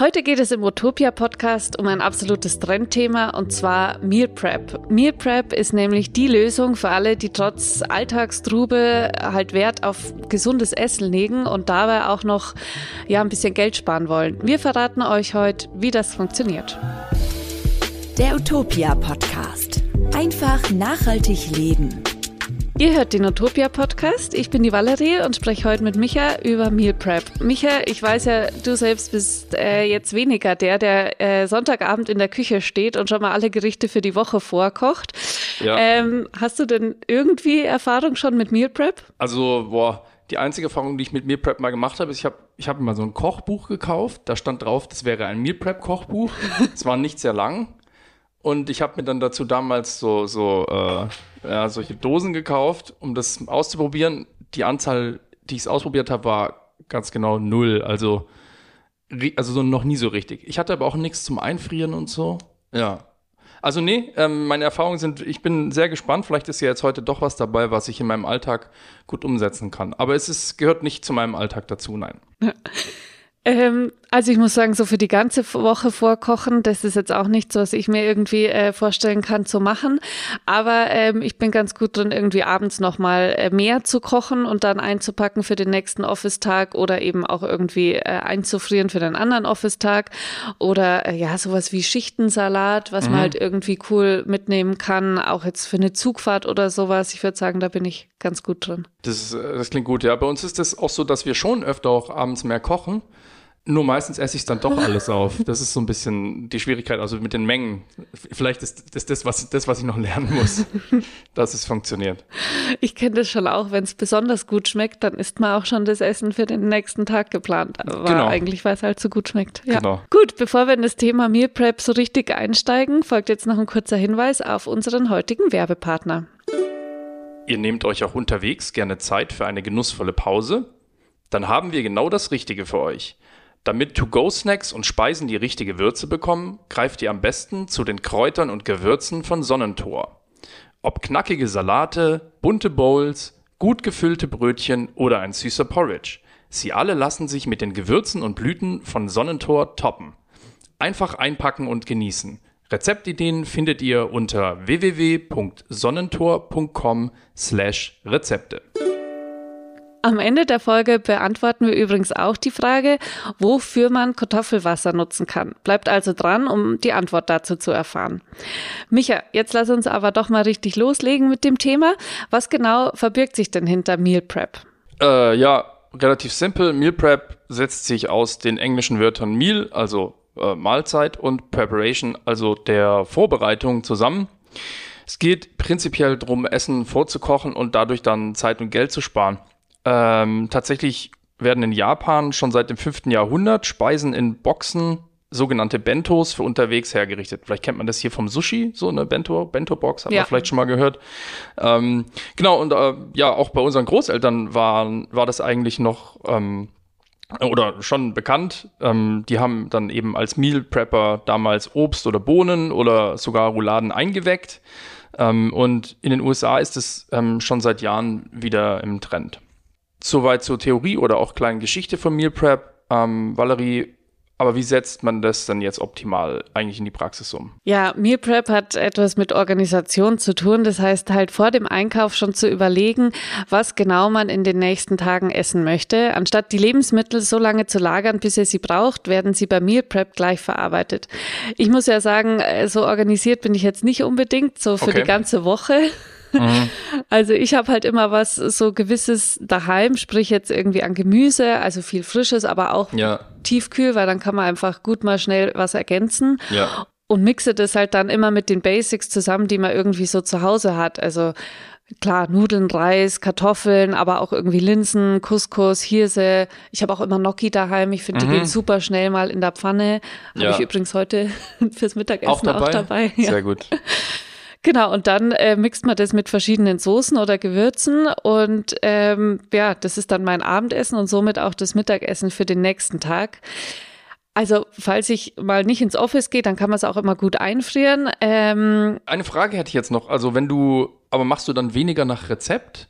Heute geht es im Utopia Podcast um ein absolutes Trendthema und zwar Meal Prep. Meal Prep ist nämlich die Lösung für alle, die trotz Alltagstrube halt Wert auf gesundes Essen legen und dabei auch noch ja ein bisschen Geld sparen wollen. Wir verraten euch heute, wie das funktioniert. Der Utopia Podcast. Einfach nachhaltig leben. Ihr hört den Utopia Podcast. Ich bin die Valerie und spreche heute mit Micha über Meal Prep. Micha, ich weiß ja, du selbst bist äh, jetzt weniger der, der äh, Sonntagabend in der Küche steht und schon mal alle Gerichte für die Woche vorkocht. Ja. Ähm, hast du denn irgendwie Erfahrung schon mit Meal Prep? Also, boah, die einzige Erfahrung, die ich mit Meal Prep mal gemacht habe, ist, ich habe ich hab mal so ein Kochbuch gekauft. Da stand drauf, das wäre ein Meal Prep Kochbuch. Es war nicht sehr lang. Und ich habe mir dann dazu damals so, so äh, ja, solche Dosen gekauft, um das auszuprobieren. Die Anzahl, die ich es ausprobiert habe, war ganz genau null. Also, also so noch nie so richtig. Ich hatte aber auch nichts zum Einfrieren und so. Ja. Also nee, ähm, meine Erfahrungen sind, ich bin sehr gespannt. Vielleicht ist ja jetzt heute doch was dabei, was ich in meinem Alltag gut umsetzen kann. Aber es ist, gehört nicht zu meinem Alltag dazu, nein. Ähm, also ich muss sagen, so für die ganze Woche vorkochen, das ist jetzt auch nicht so, was ich mir irgendwie äh, vorstellen kann zu machen. Aber ähm, ich bin ganz gut drin, irgendwie abends nochmal äh, mehr zu kochen und dann einzupacken für den nächsten Office-Tag oder eben auch irgendwie äh, einzufrieren für den anderen Office-Tag. Oder äh, ja, sowas wie Schichtensalat, was mhm. man halt irgendwie cool mitnehmen kann, auch jetzt für eine Zugfahrt oder sowas. Ich würde sagen, da bin ich ganz gut drin. Das, äh, das klingt gut, ja. Bei uns ist das auch so, dass wir schon öfter auch abends mehr kochen. Nur meistens esse ich es dann doch alles auf. Das ist so ein bisschen die Schwierigkeit, also mit den Mengen. Vielleicht ist das das, was, das, was ich noch lernen muss, dass es funktioniert. Ich kenne das schon auch, wenn es besonders gut schmeckt, dann ist man auch schon das Essen für den nächsten Tag geplant. Aber genau. eigentlich, weil es halt so gut schmeckt. Ja. Genau. Gut, bevor wir in das Thema Meal Prep so richtig einsteigen, folgt jetzt noch ein kurzer Hinweis auf unseren heutigen Werbepartner. Ihr nehmt euch auch unterwegs gerne Zeit für eine genussvolle Pause? Dann haben wir genau das Richtige für euch. Damit To-Go-Snacks und Speisen die richtige Würze bekommen, greift ihr am besten zu den Kräutern und Gewürzen von Sonnentor. Ob knackige Salate, bunte Bowls, gut gefüllte Brötchen oder ein süßer Porridge. Sie alle lassen sich mit den Gewürzen und Blüten von Sonnentor toppen. Einfach einpacken und genießen. Rezeptideen findet ihr unter www.sonnentor.com/rezepte. am Ende der Folge beantworten wir übrigens auch die Frage, wofür man Kartoffelwasser nutzen kann. Bleibt also dran, um die Antwort dazu zu erfahren. Micha, jetzt lass uns aber doch mal richtig loslegen mit dem Thema. Was genau verbirgt sich denn hinter Meal Prep? Äh, ja, relativ simpel. Meal Prep setzt sich aus den englischen Wörtern Meal, also äh, Mahlzeit, und Preparation, also der Vorbereitung zusammen. Es geht prinzipiell darum, Essen vorzukochen und dadurch dann Zeit und Geld zu sparen. Ähm, tatsächlich werden in Japan schon seit dem 5. Jahrhundert Speisen in Boxen, sogenannte Bentos für unterwegs hergerichtet. Vielleicht kennt man das hier vom Sushi, so eine Bento, Bento-Box, hat ja. man vielleicht schon mal gehört. Ähm, genau, und äh, ja, auch bei unseren Großeltern waren, war das eigentlich noch ähm, oder schon bekannt. Ähm, die haben dann eben als Meal Prepper damals Obst oder Bohnen oder sogar Rouladen eingeweckt. Ähm, und in den USA ist es ähm, schon seit Jahren wieder im Trend. Soweit zur Theorie oder auch kleinen Geschichte von Meal Prep. Ähm, Valerie, aber wie setzt man das dann jetzt optimal eigentlich in die Praxis um? Ja, Meal Prep hat etwas mit Organisation zu tun. Das heißt halt vor dem Einkauf schon zu überlegen, was genau man in den nächsten Tagen essen möchte. Anstatt die Lebensmittel so lange zu lagern, bis ihr sie braucht, werden sie bei Meal Prep gleich verarbeitet. Ich muss ja sagen, äh, so organisiert bin ich jetzt nicht unbedingt, so für okay. die ganze Woche. Mhm. Also ich habe halt immer was so gewisses daheim, sprich jetzt irgendwie an Gemüse, also viel Frisches, aber auch ja. tiefkühl, weil dann kann man einfach gut mal schnell was ergänzen. Ja. Und mixe das halt dann immer mit den Basics zusammen, die man irgendwie so zu Hause hat. Also klar, Nudeln, Reis, Kartoffeln, aber auch irgendwie Linsen, Couscous, Hirse. Ich habe auch immer Gnocchi daheim. Ich finde, mhm. die gehen super schnell mal in der Pfanne. Habe ja. ich übrigens heute fürs Mittagessen auch dabei. Auch dabei. Ja. Sehr gut. Genau, und dann äh, mixt man das mit verschiedenen Soßen oder Gewürzen und ähm, ja, das ist dann mein Abendessen und somit auch das Mittagessen für den nächsten Tag. Also, falls ich mal nicht ins Office gehe, dann kann man es auch immer gut einfrieren. Ähm, Eine Frage hätte ich jetzt noch. Also, wenn du, aber machst du dann weniger nach Rezept?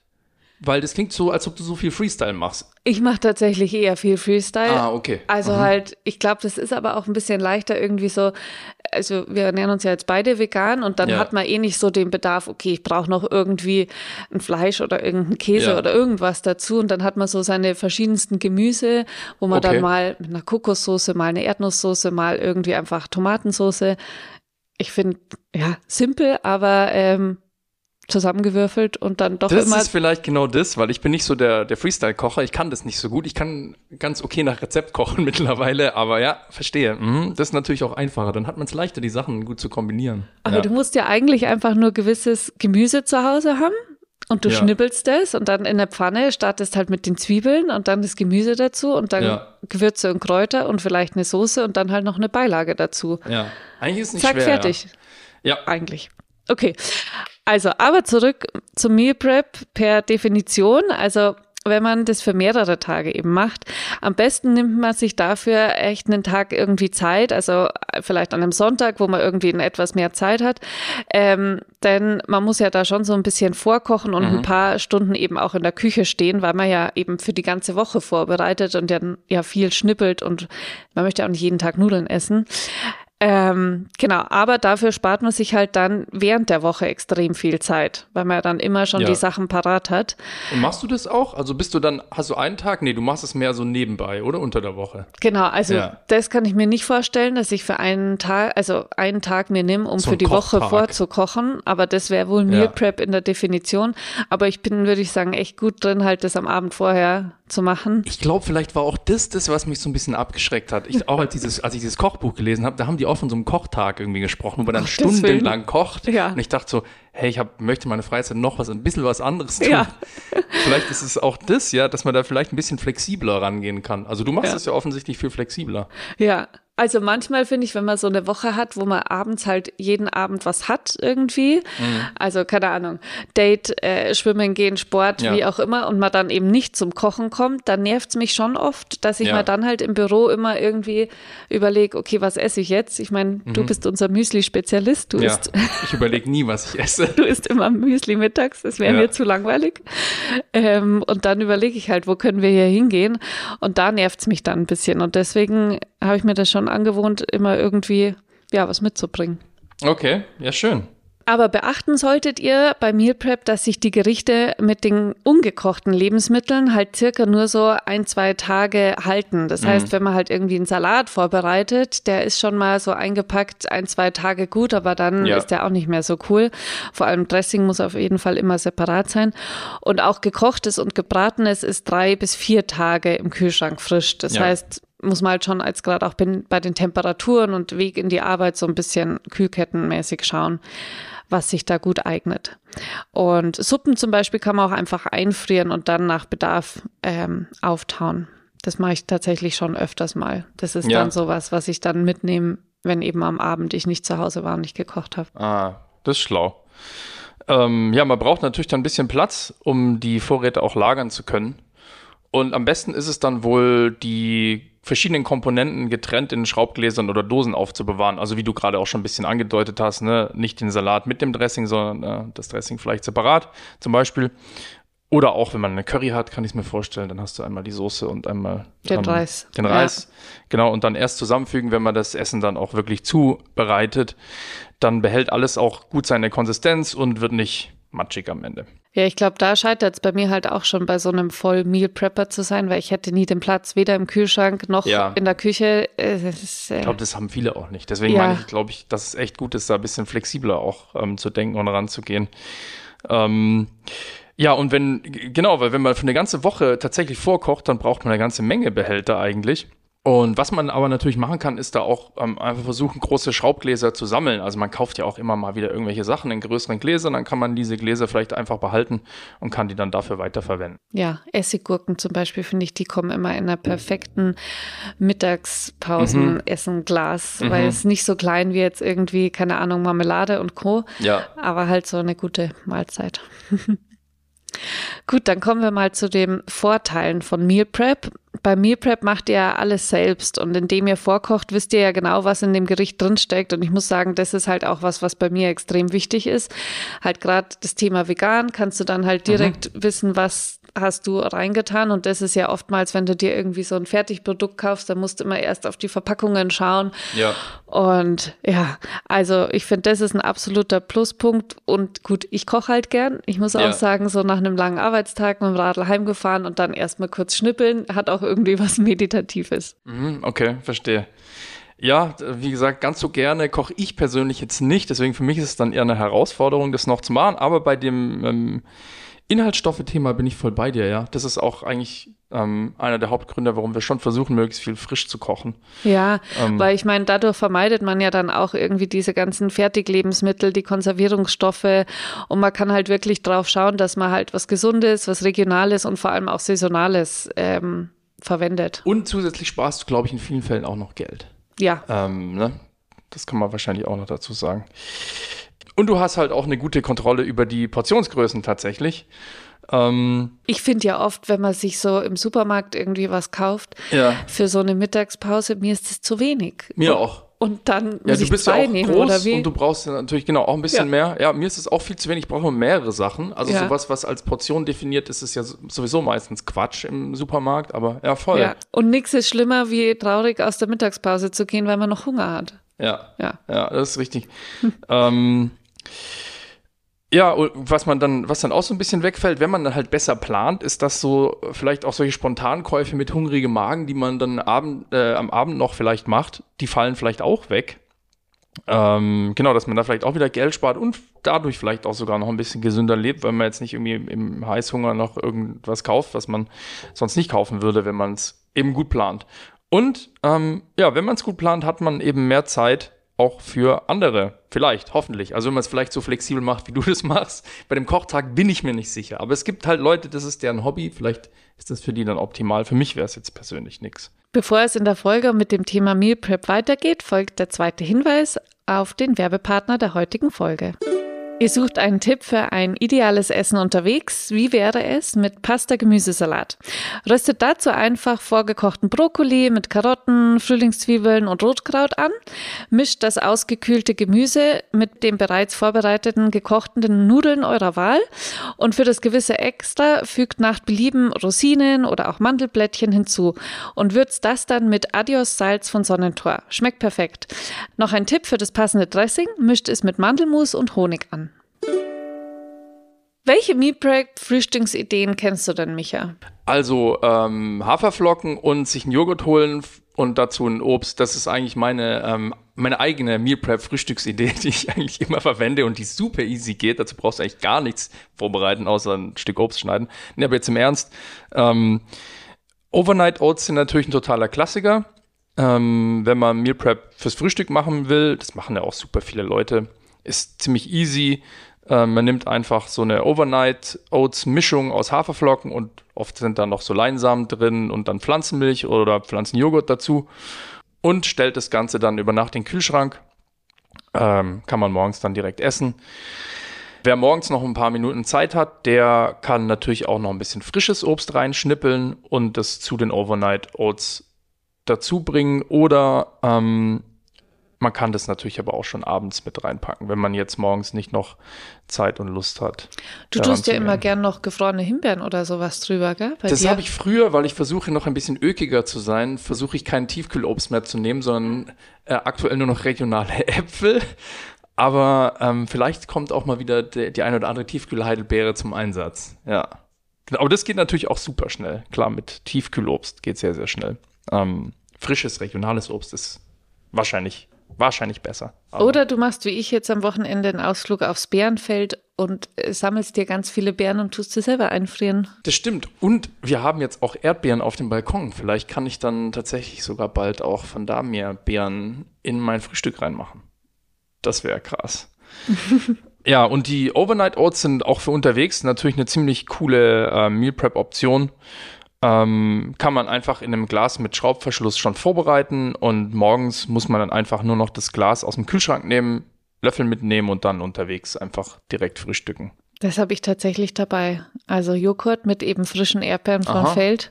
Weil das klingt so, als ob du so viel Freestyle machst. Ich mache tatsächlich eher viel Freestyle. Ah, okay. Also Mhm. halt, ich glaube, das ist aber auch ein bisschen leichter irgendwie so, also wir ernähren uns ja jetzt beide vegan und dann Ja. hat man eh nicht so den Bedarf, okay, ich brauche noch irgendwie ein Fleisch oder irgendein Käse Ja. oder irgendwas dazu und dann hat man so seine verschiedensten Gemüse, wo man Okay. dann mal mit einer Kokossoße, mal eine Erdnusssoße, mal irgendwie einfach Tomatensoße. Ich finde, ja, simpel, aber ähm, zusammengewürfelt und dann doch Das immer ist vielleicht genau das, weil ich bin nicht so der, der Freestyle-Kocher. Ich kann das nicht so gut. Ich kann ganz okay nach Rezept kochen mittlerweile, aber ja, verstehe. Mhm. Das ist natürlich auch einfacher. Dann hat man es leichter, die Sachen gut zu kombinieren. Aber ja. du musst ja eigentlich einfach nur gewisses Gemüse zu Hause haben und du Ja. schnippelst es und dann in der Pfanne startest halt mit den Zwiebeln und dann das Gemüse dazu und dann Ja. Gewürze und Kräuter und vielleicht eine Soße und dann halt noch eine Beilage dazu. ja. Eigentlich ist es nicht Zack, schwer. fertig. Ja. ja. Eigentlich. Okay. Also, aber zurück zum Meal Prep per Definition. Also, wenn man das für mehrere Tage eben macht, am besten nimmt man sich dafür echt einen Tag irgendwie Zeit, also vielleicht an einem Sonntag, wo man irgendwie etwas mehr Zeit hat. Ähm, denn man muss ja da schon so ein bisschen vorkochen und ein paar Stunden eben auch in der Küche stehen, weil man ja eben für die ganze Woche vorbereitet und ja, ja viel schnippelt und man möchte auch nicht jeden Tag Nudeln essen. Ähm, genau, aber dafür spart man sich halt dann während der Woche extrem viel Zeit, weil man ja dann immer schon Ja. die Sachen parat hat. Und machst du das auch? Also bist du dann, hast du einen Tag? Nee, du machst es mehr so nebenbei, oder? Unter der Woche. Genau, also Ja. das kann ich mir nicht vorstellen, dass ich für einen Tag, also einen Tag mir nehme, um So für die Woche Kochtag. vorzukochen. Aber das wäre wohl Meal Ja. Prep in der Definition. Aber ich bin, würde ich sagen, echt gut drin, halt das am Abend vorher zu machen. Ich glaube, vielleicht war auch das das, was mich so ein bisschen abgeschreckt hat. Ich, auch als, dieses, als ich dieses Kochbuch gelesen habe, da haben die auch von so einem Kochtag irgendwie gesprochen, wo man dann stundenlang kocht. Ja. Und ich dachte so, hey, ich hab, möchte meine Freizeit noch was, ein bisschen was anderes tun. Ja. Vielleicht ist es auch das, ja, dass man da vielleicht ein bisschen flexibler rangehen kann. Also du machst Ja. es ja offensichtlich viel flexibler. Ja, also manchmal finde ich, wenn man so eine Woche hat, wo man abends halt jeden Abend was hat irgendwie, Mhm. also keine Ahnung, Date, äh, Schwimmen gehen, Sport, Ja. wie auch immer, und man dann eben nicht zum Kochen kommt, dann nervt es mich schon oft, dass ich Ja. mir dann halt im Büro immer irgendwie überlege, okay, was esse ich jetzt? Ich meine, du bist unser Müsli-Spezialist, du Mhm. Ja. isst Ich überlege nie, was ich esse. Du isst immer Müsli mittags, das wäre Ja. mir zu langweilig. Ähm, und dann überlege ich halt, wo können wir hier hingehen? Und da nervt es mich dann ein bisschen. Und deswegen habe ich mir das schon angewohnt, immer irgendwie ja was mitzubringen. Okay, ja, schön. Aber beachten solltet ihr bei Meal Prep, dass sich die Gerichte mit den ungekochten Lebensmitteln halt circa nur so ein, zwei Tage halten. Das heißt, wenn man halt irgendwie einen Salat vorbereitet, der ist schon mal so eingepackt, ein, zwei Tage gut, aber dann Ja. ist der auch nicht mehr so cool. Vor allem Dressing muss auf jeden Fall immer separat sein. Und auch gekochtes und gebratenes ist drei bis vier Tage im Kühlschrank frisch. Das Ja. heißt, muss man halt schon als gerade auch bin- bei den Temperaturen und Weg in die Arbeit so ein bisschen kühlkettenmäßig schauen, was sich da gut eignet. Und Suppen zum Beispiel kann man auch einfach einfrieren und dann nach Bedarf ähm, auftauen. Das mache ich tatsächlich schon öfters mal. Das ist Ja. dann sowas, was ich dann mitnehme, wenn eben am Abend ich nicht zu Hause war und nicht gekocht habe. Ah, das ist schlau. Ähm, ja, man braucht natürlich dann ein bisschen Platz, um die Vorräte auch lagern zu können. Und am besten ist es dann wohl, die verschiedenen Komponenten getrennt in Schraubgläsern oder Dosen aufzubewahren. Also wie du gerade auch schon ein bisschen angedeutet hast, ne? nicht den Salat mit dem Dressing, sondern äh, das Dressing vielleicht separat zum Beispiel. Oder auch, wenn man eine Curry hat, kann ich es mir vorstellen, dann hast du einmal die Soße und einmal Den ähm, Reis. Den Ja. Reis, genau, und dann erst zusammenfügen, wenn man das Essen dann auch wirklich zubereitet. Dann behält alles auch gut seine Konsistenz und wird nicht matschig am Ende. Ja, ich glaube, da scheitert es bei mir halt auch schon bei so einem Voll-Meal-Prepper zu sein, weil ich hätte nie den Platz, weder im Kühlschrank noch Ja. in der Küche. Äh, ist, äh, Ich glaube, das haben viele auch nicht. Deswegen Ja. meine ich, glaube ich, dass es echt gut ist, da ein bisschen flexibler auch ähm, zu denken und ranzugehen. Ähm, ja, und wenn, genau, weil wenn man für eine ganze Woche tatsächlich vorkocht, dann braucht man eine ganze Menge Behälter eigentlich. Und was man aber natürlich machen kann, ist da auch ähm, einfach versuchen, große Schraubgläser zu sammeln. Also man kauft ja auch immer mal wieder irgendwelche Sachen in größeren Gläsern, dann kann man diese Gläser vielleicht einfach behalten und kann die dann dafür weiterverwenden. Ja, Essiggurken zum Beispiel, finde ich, die kommen immer in einer perfekten Mittagspausen-Essen-Glas, weil es nicht so klein wie jetzt irgendwie, keine Ahnung, Marmelade und Co., Ja. aber halt so eine gute Mahlzeit. Gut, dann kommen wir mal zu den Vorteilen von Meal Prep. Bei Meal Prep macht ihr ja alles selbst und indem ihr vorkocht, wisst ihr ja genau, was in dem Gericht drinsteckt. Und ich muss sagen, das ist halt auch was, was bei mir extrem wichtig ist. Halt gerade das Thema vegan, kannst du dann halt direkt mhm. wissen, was hast du reingetan. Und das ist ja oftmals, wenn du dir irgendwie so ein Fertigprodukt kaufst, dann musst du immer erst auf die Verpackungen schauen. Ja. Und ja, also ich finde, das ist ein absoluter Pluspunkt. Und gut, ich koche halt gern. Ich muss auch ja. sagen, so nach einem langen Arbeitstag mit dem Radl heimgefahren und dann erstmal kurz schnippeln, hat auch irgendwie was Meditatives. Mhm, okay, verstehe. Ja, wie gesagt, ganz so gerne koche ich persönlich jetzt nicht. Deswegen für mich ist es dann eher eine Herausforderung, das noch zu machen. Aber bei dem ähm, Inhaltsstoffe-Thema bin ich voll bei dir, ja. Das ist auch eigentlich ähm, einer der Hauptgründe, warum wir schon versuchen, möglichst viel frisch zu kochen. Ja, ähm, weil ich meine, dadurch vermeidet man ja dann auch irgendwie diese ganzen Fertiglebensmittel, die Konservierungsstoffe und man kann halt wirklich drauf schauen, dass man halt was Gesundes, was Regionales und vor allem auch Saisonales ähm, verwendet. Und zusätzlich sparst du, glaube ich, in vielen Fällen auch noch Geld. Ja. Ähm, ne? Das kann man wahrscheinlich auch noch dazu sagen. Und du hast halt auch eine gute Kontrolle über die Portionsgrößen tatsächlich. Ähm, ich finde ja oft, wenn man sich so im Supermarkt irgendwie was kauft, ja. für so eine Mittagspause, mir ist es zu wenig. Mir und, auch. Und dann muss ja, du ich bist zwei ja auch nehmen, groß oder wie? Und du brauchst natürlich genau auch ein bisschen Ja. mehr. Ja, mir ist es auch viel zu wenig. Ich brauche mehrere Sachen. Also Ja. sowas, was als Portion definiert ist, ist ja sowieso meistens Quatsch im Supermarkt. Aber ja, voll. Ja. Und nichts ist schlimmer, wie traurig aus der Mittagspause zu gehen, weil man noch Hunger hat. Ja, Ja. ja, das ist richtig. ähm, ja, was man dann, was dann auch so ein bisschen wegfällt, wenn man dann halt besser plant, ist das so vielleicht auch solche Spontankäufe mit hungrigem Magen, die man dann Abend, äh, am Abend noch vielleicht macht, die fallen vielleicht auch weg. Ähm, genau, dass man da vielleicht auch wieder Geld spart und dadurch vielleicht auch sogar noch ein bisschen gesünder lebt, weil man jetzt nicht irgendwie im, im Heißhunger noch irgendwas kauft, was man sonst nicht kaufen würde, wenn man es eben gut plant. Und ähm, ja, wenn man es gut plant, hat man eben mehr Zeit auch für andere. Vielleicht, hoffentlich. Also wenn man es vielleicht so flexibel macht, wie du das machst. Bei dem Kochtag bin ich mir nicht sicher. Aber es gibt halt Leute, das ist deren Hobby. Vielleicht ist das für die dann optimal. Für mich wäre es jetzt persönlich nichts. Bevor es in der Folge mit dem Thema Meal Prep weitergeht, folgt der zweite Hinweis auf den Werbepartner der heutigen Folge. Ihr sucht einen Tipp für ein ideales Essen unterwegs. Wie wäre es mit Pasta-Gemüsesalat? Röstet dazu einfach vorgekochten Brokkoli mit Karotten, Frühlingszwiebeln und Rotkraut an. Mischt das ausgekühlte Gemüse mit den bereits vorbereiteten gekochten Nudeln eurer Wahl. Und für das gewisse Extra fügt nach Belieben Rosinen oder auch Mandelblättchen hinzu und würzt das dann mit Adios Salz von Sonnentor. Schmeckt perfekt. Noch ein Tipp für das passende Dressing. Mischt es mit Mandelmus und Honig an. Welche Meal Prep Frühstücksideen kennst du denn, Micha? Also ähm, Haferflocken und sich einen Joghurt holen und dazu ein Obst. Das ist eigentlich meine, ähm, meine eigene Meal Prep Frühstücksidee, die ich eigentlich immer verwende und die super easy geht. Dazu brauchst du eigentlich gar nichts vorbereiten, außer ein Stück Obst schneiden. Nee, aber jetzt im Ernst. Ähm, Overnight Oats sind natürlich ein totaler Klassiker. Ähm, wenn man Meal Prep fürs Frühstück machen will, das machen ja auch super viele Leute, ist ziemlich easy. Ähm, man nimmt einfach so eine Overnight Oats Mischung aus Haferflocken und oft sind da noch so Leinsamen drin und dann Pflanzenmilch oder Pflanzenjoghurt dazu und stellt das Ganze dann über Nacht in den Kühlschrank. Ähm, kann man morgens dann direkt essen. Wer morgens noch ein paar Minuten Zeit hat, der kann natürlich auch noch ein bisschen frisches Obst reinschnippeln und das zu den Overnight Oats dazu bringen oder ähm, man kann das natürlich aber auch schon abends mit reinpacken, wenn man jetzt morgens nicht noch Zeit und Lust hat. Du tust ja immer gern noch gefrorene Himbeeren oder sowas drüber, gell? Bei Das habe ich früher, weil ich versuche noch ein bisschen ökiger zu sein, versuche ich kein Tiefkühlobst mehr zu nehmen, sondern äh, aktuell nur noch regionale Äpfel. Aber ähm, vielleicht kommt auch mal wieder die, die eine oder andere Tiefkühlheidelbeere zum Einsatz. Ja. Aber das geht natürlich auch super schnell. Klar, mit Tiefkühlobst geht sehr, sehr schnell. Ähm, frisches, regionales Obst ist wahrscheinlich, wahrscheinlich besser. Aber- Oder du machst wie ich jetzt am Wochenende einen Ausflug aufs Bärenfeld und äh, sammelst dir ganz viele Beeren und tust sie selber einfrieren. Das stimmt. Und wir haben jetzt auch Erdbeeren auf dem Balkon. Vielleicht kann ich dann tatsächlich sogar bald auch von da mehr Beeren in mein Frühstück reinmachen. Das wäre krass. ja, und die Overnight Oats sind auch für unterwegs natürlich eine ziemlich coole äh, Meal Prep Option. Ähm, kann man einfach in einem Glas mit Schraubverschluss schon vorbereiten und morgens muss man dann einfach nur noch das Glas aus dem Kühlschrank nehmen, Löffel mitnehmen und dann unterwegs einfach direkt frühstücken. Das habe ich tatsächlich dabei. Also Joghurt mit eben frischen Erdbeeren vom Aha. Feld.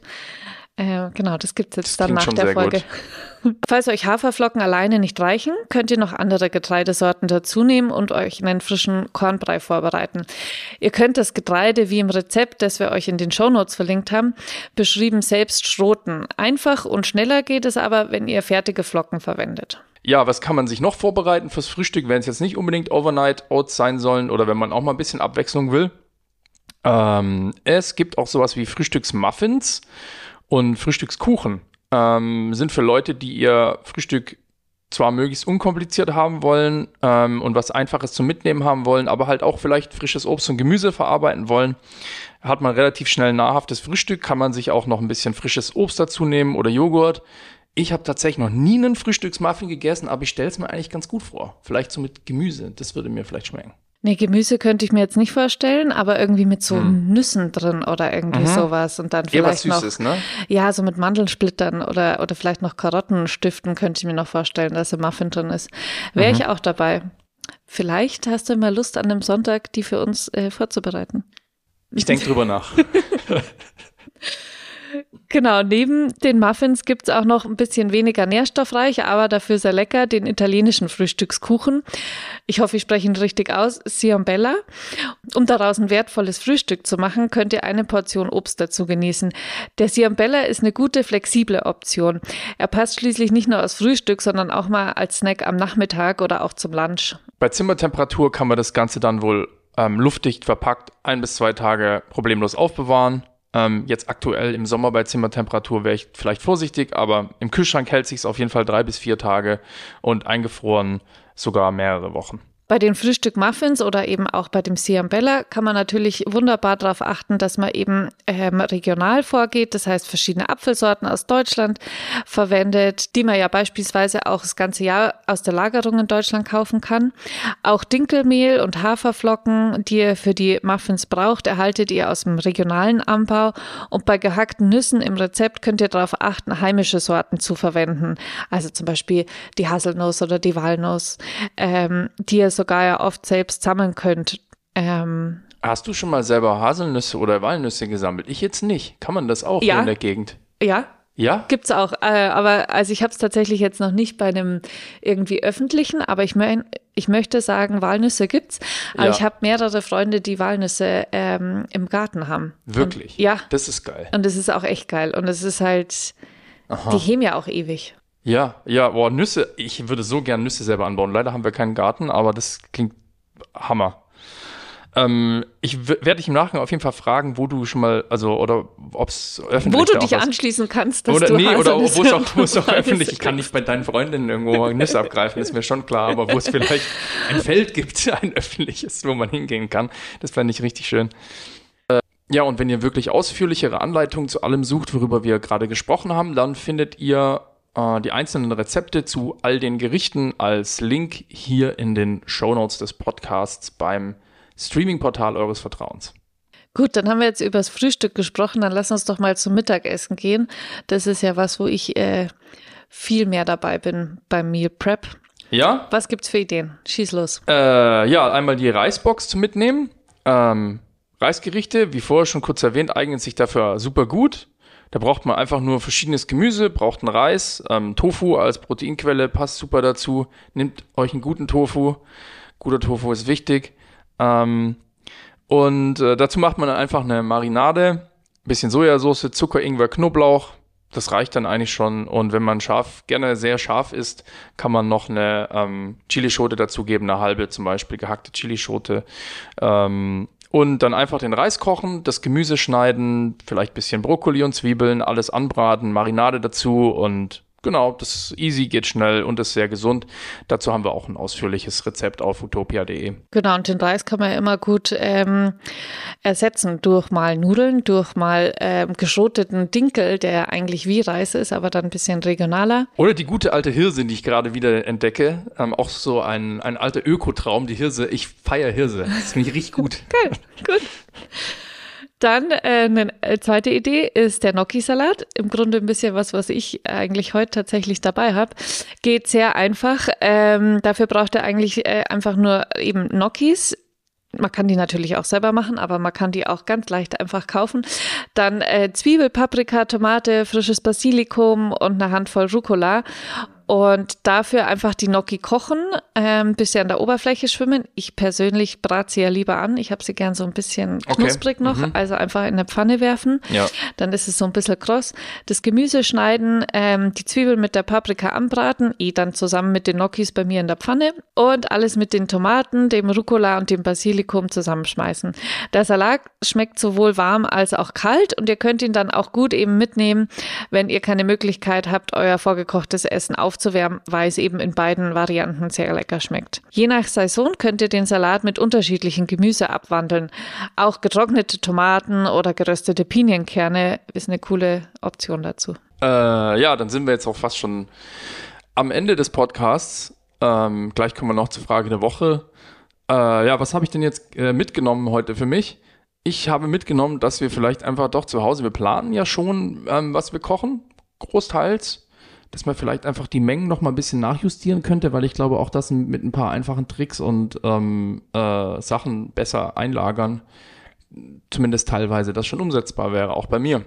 Äh, genau, das gibt es jetzt das dann nach der Folge. Falls euch Haferflocken alleine nicht reichen, könnt ihr noch andere Getreidesorten dazunehmen und euch einen frischen Kornbrei vorbereiten. Ihr könnt das Getreide wie im Rezept, das wir euch in den Shownotes verlinkt haben, beschrieben selbst schroten. Einfach und schneller geht es aber, wenn ihr fertige Flocken verwendet. Ja, was kann man sich noch vorbereiten fürs Frühstück, wenn es jetzt nicht unbedingt Overnight Oats sein sollen oder wenn man auch mal ein bisschen Abwechslung will? Ähm, es gibt auch sowas wie Frühstücksmuffins und Frühstückskuchen. Ähm, sind für Leute, die ihr Frühstück zwar möglichst unkompliziert haben wollen ähm, und was Einfaches zum Mitnehmen haben wollen, aber halt auch vielleicht frisches Obst und Gemüse verarbeiten wollen, hat man relativ schnell nahrhaftes Frühstück, kann man sich auch noch ein bisschen frisches Obst dazu nehmen oder Joghurt. Ich habe tatsächlich noch nie einen Frühstücksmuffin gegessen, aber ich stelle es mir eigentlich ganz gut vor. Vielleicht so mit Gemüse, das würde mir vielleicht schmecken. Nee, Gemüse könnte ich mir jetzt nicht vorstellen, aber irgendwie mit so hm. Nüssen drin oder irgendwie mhm. sowas und dann vielleicht ja, was Süßes, noch, ne? ja, so mit Mandelsplittern oder oder vielleicht noch Karottenstiften könnte ich mir noch vorstellen, dass ein Muffin drin ist. Wäre mhm. ich auch dabei. Vielleicht hast du mal Lust an einem Sonntag, die für uns äh, vorzubereiten. Ich denke drüber nach. Genau, neben den Muffins gibt's auch noch ein bisschen weniger nährstoffreich, aber dafür sehr lecker, den italienischen Frühstückskuchen. Ich hoffe, ich spreche ihn richtig aus, Ciambella. Um daraus ein wertvolles Frühstück zu machen, könnt ihr eine Portion Obst dazu genießen. Der Ciambella ist eine gute, flexible Option. Er passt schließlich nicht nur als Frühstück, sondern auch mal als Snack am Nachmittag oder auch zum Lunch. Bei Zimmertemperatur kann man das Ganze dann wohl ähm, luftdicht verpackt ein bis zwei Tage problemlos aufbewahren ähm, jetzt aktuell im Sommer bei Zimmertemperatur wäre ich vielleicht vorsichtig, aber im Kühlschrank hält sich es auf jeden Fall drei bis vier Tage und eingefroren sogar mehrere Wochen. Bei den Frühstück-Muffins oder eben auch bei dem Ciambella kann man natürlich wunderbar darauf achten, dass man eben ähm, regional vorgeht. Das heißt, verschiedene Apfelsorten aus Deutschland verwendet, die man ja beispielsweise auch das ganze Jahr aus der Lagerung in Deutschland kaufen kann. Auch Dinkelmehl und Haferflocken, die ihr für die Muffins braucht, erhaltet ihr aus dem regionalen Anbau. Und bei gehackten Nüssen im Rezept könnt ihr darauf achten, heimische Sorten zu verwenden. Also zum Beispiel die Haselnuss oder die Walnuss, ähm, die ihr sogar ja oft selbst sammeln könnt. Ähm, Hast du schon mal selber Haselnüsse oder Walnüsse gesammelt? Ich jetzt nicht. Kann man das auch ja. hier in der Gegend? Ja. Ja? Gibt's auch. Äh, aber also ich habe es tatsächlich jetzt noch nicht bei einem irgendwie öffentlichen, aber ich, mein, ich möchte sagen, Walnüsse gibt's. Aber ja. ich habe mehrere Freunde, die Walnüsse ähm, im Garten haben. Wirklich? Und, ja. Das ist geil. Und das ist auch echt geil. Und es ist halt, Aha. die heben ja auch ewig. Ja, ja, boah, Nüsse. Ich würde so gern Nüsse selber anbauen. Leider haben wir keinen Garten, aber das klingt Hammer. Ähm, ich werde dich im Nachgang auf jeden Fall fragen, wo du schon mal, also, oder ob es öffentlich Wo du dich anschließen kannst, dass oder, du Nee, oder wo es auch, wo's auch öffentlich, ich kann nicht bei deinen Freundinnen irgendwo Nüsse abgreifen, ist mir schon klar, aber wo es vielleicht ein Feld gibt, ein öffentliches, wo man hingehen kann, das fände ich richtig schön. Äh, ja, und wenn ihr wirklich ausführlichere Anleitungen zu allem sucht, worüber wir gerade gesprochen haben, dann findet ihr äh, die einzelnen Rezepte zu all den Gerichten als Link hier in den Show Notes des Podcasts beim Streaming-Portal eures Vertrauens. Gut, dann haben wir jetzt über das Frühstück gesprochen, dann lass uns doch mal zum Mittagessen gehen. Das ist ja was, wo ich äh, viel mehr dabei bin beim Meal Prep. Ja? Was gibt's für Ideen? Schieß los. Äh, ja, einmal die Reisbox zu mitnehmen. Ähm, Reisgerichte, wie vorher schon kurz erwähnt, eignen sich dafür super gut. Da braucht man einfach nur verschiedenes Gemüse, braucht einen Reis, ähm, Tofu als Proteinquelle passt super dazu. Nehmt euch einen guten Tofu. Guter Tofu ist wichtig. Ähm, und äh, dazu macht man dann einfach eine Marinade, bisschen Sojasauce, Zucker, Ingwer, Knoblauch. Das reicht dann eigentlich schon. Und wenn man scharf, gerne sehr scharf isst, kann man noch eine ähm, Chilischote dazugeben, eine halbe zum Beispiel gehackte Chilischote. Ähm, und dann einfach den Reis kochen, das Gemüse schneiden, vielleicht bisschen Brokkoli und Zwiebeln, alles anbraten, Marinade dazu und Genau, das ist easy, geht schnell und ist sehr gesund. Dazu haben wir auch ein ausführliches Rezept auf utopia.de. Genau, und den Reis kann man ja immer gut ähm, ersetzen durch mal Nudeln, durch mal ähm, geschroteten Dinkel, der eigentlich wie Reis ist, aber dann ein bisschen regionaler. Oder die gute alte Hirse, die ich gerade wieder entdecke. Ähm, auch so ein, ein alter Ökotraum, die Hirse. Ich feiere Hirse. Das finde ich richtig gut. Geil, gut. Dann äh, eine äh, zweite Idee ist der Gnocchi-Salat. Im Grunde ein bisschen was, was ich eigentlich heute tatsächlich dabei habe. Geht sehr einfach. Ähm, dafür braucht er eigentlich äh, einfach nur eben Gnocchis, Man kann die natürlich auch selber machen, aber man kann die auch ganz leicht einfach kaufen. Dann äh, Zwiebel, Paprika, Tomate, frisches Basilikum und eine Handvoll Rucola und dafür einfach die Gnocchi kochen, ähm, bis sie an der Oberfläche schwimmen. Ich persönlich brate sie ja lieber an. Ich habe sie gern so ein bisschen knusprig okay. noch, mhm. also einfach in eine Pfanne werfen. Ja. Dann ist es so ein bisschen kross. Das Gemüse schneiden, ähm, die Zwiebeln mit der Paprika anbraten, eh dann zusammen mit den Gnocchis bei mir in der Pfanne und alles mit den Tomaten, dem Rucola und dem Basilikum zusammenschmeißen. Der Salat schmeckt sowohl warm als auch kalt und ihr könnt ihn dann auch gut eben mitnehmen, wenn ihr keine Möglichkeit habt, euer vorgekochtes Essen aufzunehmen aufzuwärmen, weil es eben in beiden Varianten sehr lecker schmeckt. Je nach Saison könnt ihr den Salat mit unterschiedlichen Gemüse abwandeln. Auch getrocknete Tomaten oder geröstete Pinienkerne ist eine coole Option dazu. Äh, ja, dann sind wir jetzt auch fast schon am Ende des Podcasts. Ähm, gleich kommen wir noch zur Frage der Woche. Äh, ja, was habe ich denn jetzt äh, mitgenommen heute für mich? Ich habe mitgenommen, dass wir vielleicht einfach doch zu Hause, wir planen ja schon, ähm, was wir kochen, großteils dass man vielleicht einfach die Mengen noch mal ein bisschen nachjustieren könnte, weil ich glaube auch, dass mit ein paar einfachen Tricks und ähm, äh, Sachen besser einlagern, zumindest teilweise das schon umsetzbar wäre, auch bei mir.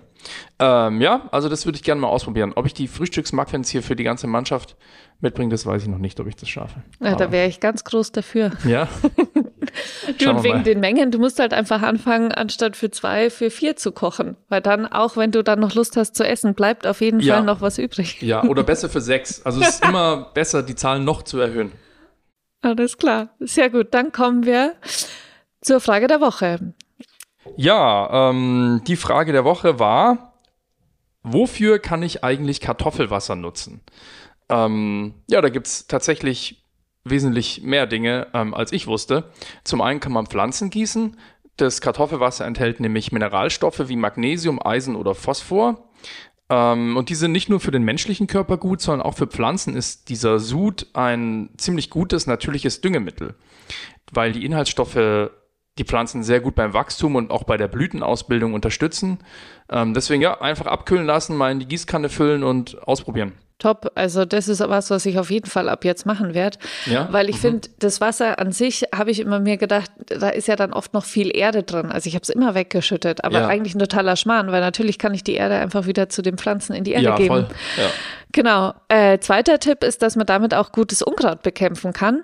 Ähm, ja, also das würde ich gerne mal ausprobieren. Ob ich die Frühstücksmuffins hier für die ganze Mannschaft mitbringe, das weiß ich noch nicht, ob ich das schaffe. Ja, da wäre ich ganz groß dafür. Ja. du, und wegen mal. den Mengen, du musst halt einfach anfangen, anstatt für zwei, für vier zu kochen. Weil dann, auch wenn du dann noch Lust hast zu essen, bleibt auf jeden ja. Fall noch was übrig. Ja, oder besser für sechs. Also es ist immer besser, die Zahlen noch zu erhöhen. Alles klar. Sehr gut. Dann kommen wir zur Frage der Woche. Ja, ähm, die Frage der Woche war, wofür kann ich eigentlich Kartoffelwasser nutzen? Ähm, ja, da gibt es tatsächlich wesentlich mehr Dinge, ähm, als ich wusste. Zum einen kann man Pflanzen gießen. Das Kartoffelwasser enthält nämlich Mineralstoffe wie Magnesium, Eisen oder Phosphor. Ähm, und die sind nicht nur für den menschlichen Körper gut, sondern auch für Pflanzen ist dieser Sud ein ziemlich gutes natürliches Düngemittel, weil die Inhaltsstoffe die Pflanzen sehr gut beim Wachstum und auch bei der Blütenausbildung unterstützen. Ähm, deswegen ja, einfach abkühlen lassen, mal in die Gießkanne füllen und ausprobieren. Top. Also das ist was, was ich auf jeden Fall ab jetzt machen werde. Ja? Weil ich mhm. finde, das Wasser an sich, habe ich immer mir gedacht, da ist ja dann oft noch viel Erde drin. Also ich habe es immer weggeschüttet, aber ja. eigentlich ein totaler Schmarrn, weil natürlich kann ich die Erde einfach wieder zu den Pflanzen in die Erde ja, geben. Voll. Ja. Genau. Äh, zweiter Tipp ist, dass man damit auch gutes Unkraut bekämpfen kann.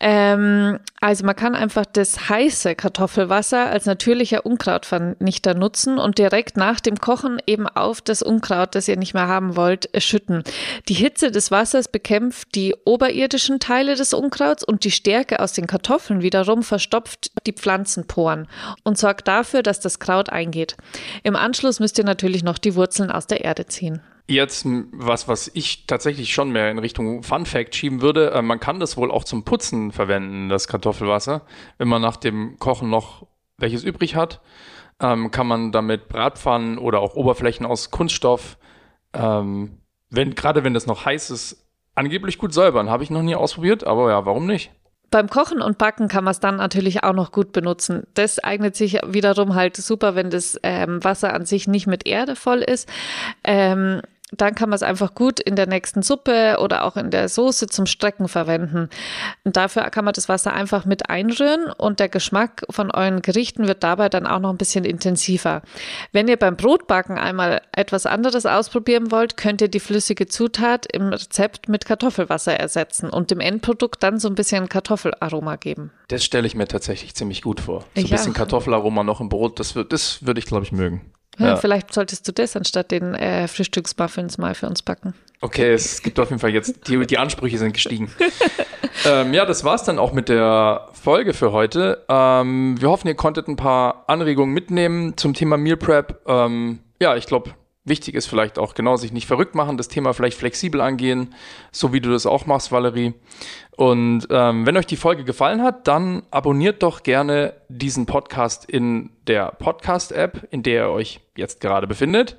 Ähm, also man kann einfach das heiße Kartoffelwasser als natürlicher Unkrautvernichter nutzen und direkt nach dem Kochen eben auf das Unkraut, das ihr nicht mehr haben wollt, schütten. Die Hitze des Wassers bekämpft die oberirdischen Teile des Unkrauts und die Stärke aus den Kartoffeln wiederum verstopft die Pflanzenporen und sorgt dafür, dass das Kraut eingeht. Im Anschluss müsst ihr natürlich noch die Wurzeln aus der Erde ziehen. Jetzt was, was ich tatsächlich schon mehr in Richtung Fun Fact schieben würde. Äh, man kann das wohl auch zum Putzen verwenden, das Kartoffelwasser. Wenn man nach dem Kochen noch welches übrig hat, ähm, kann man damit Bratpfannen oder auch Oberflächen aus Kunststoff, ähm, wenn, gerade wenn das noch heiß ist, angeblich gut säubern. Habe ich noch nie ausprobiert, aber ja, warum nicht? Beim Kochen und Backen kann man es dann natürlich auch noch gut benutzen. Das eignet sich wiederum halt super, wenn das ähm, Wasser an sich nicht mit Erde voll ist. Ähm, dann kann man es einfach gut in der nächsten Suppe oder auch in der Soße zum Strecken verwenden. Und dafür kann man das Wasser einfach mit einrühren und der Geschmack von euren Gerichten wird dabei dann auch noch ein bisschen intensiver. Wenn ihr beim Brotbacken einmal etwas anderes ausprobieren wollt, könnt ihr die flüssige Zutat im Rezept mit Kartoffelwasser ersetzen und dem Endprodukt dann so ein bisschen Kartoffelaroma geben. Das stelle ich mir tatsächlich ziemlich gut vor. So ein bisschen auch. Kartoffelaroma noch im Brot, das, das würde ich, glaube ich, mögen. Ja, ja. Vielleicht solltest du das anstatt den äh, Frühstücksmuffins mal für uns backen. Okay, es gibt auf jeden Fall jetzt, die, die Ansprüche sind gestiegen. ähm, ja, das war's dann auch mit der Folge für heute. Ähm, wir hoffen, ihr konntet ein paar Anregungen mitnehmen zum Thema Meal Prep. Ähm, ja, ich glaube, wichtig ist vielleicht auch genau sich nicht verrückt machen, das Thema vielleicht flexibel angehen, so wie du das auch machst, Valerie. Und ähm, wenn euch die Folge gefallen hat, dann abonniert doch gerne diesen Podcast in der Podcast-App, in der ihr euch jetzt gerade befindet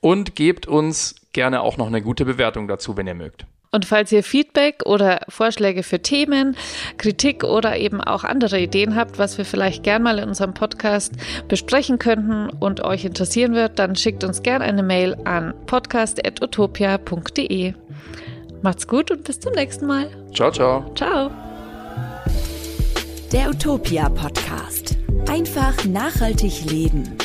und gebt uns gerne auch noch eine gute Bewertung dazu, wenn ihr mögt. Und falls ihr Feedback oder Vorschläge für Themen, Kritik oder eben auch andere Ideen habt, was wir vielleicht gern mal in unserem Podcast besprechen könnten und euch interessieren wird, dann schickt uns gern eine Mail an podcast.utopia.de. Macht's gut und bis zum nächsten Mal. Ciao, ciao. Ciao. Der Utopia Podcast. Einfach nachhaltig leben.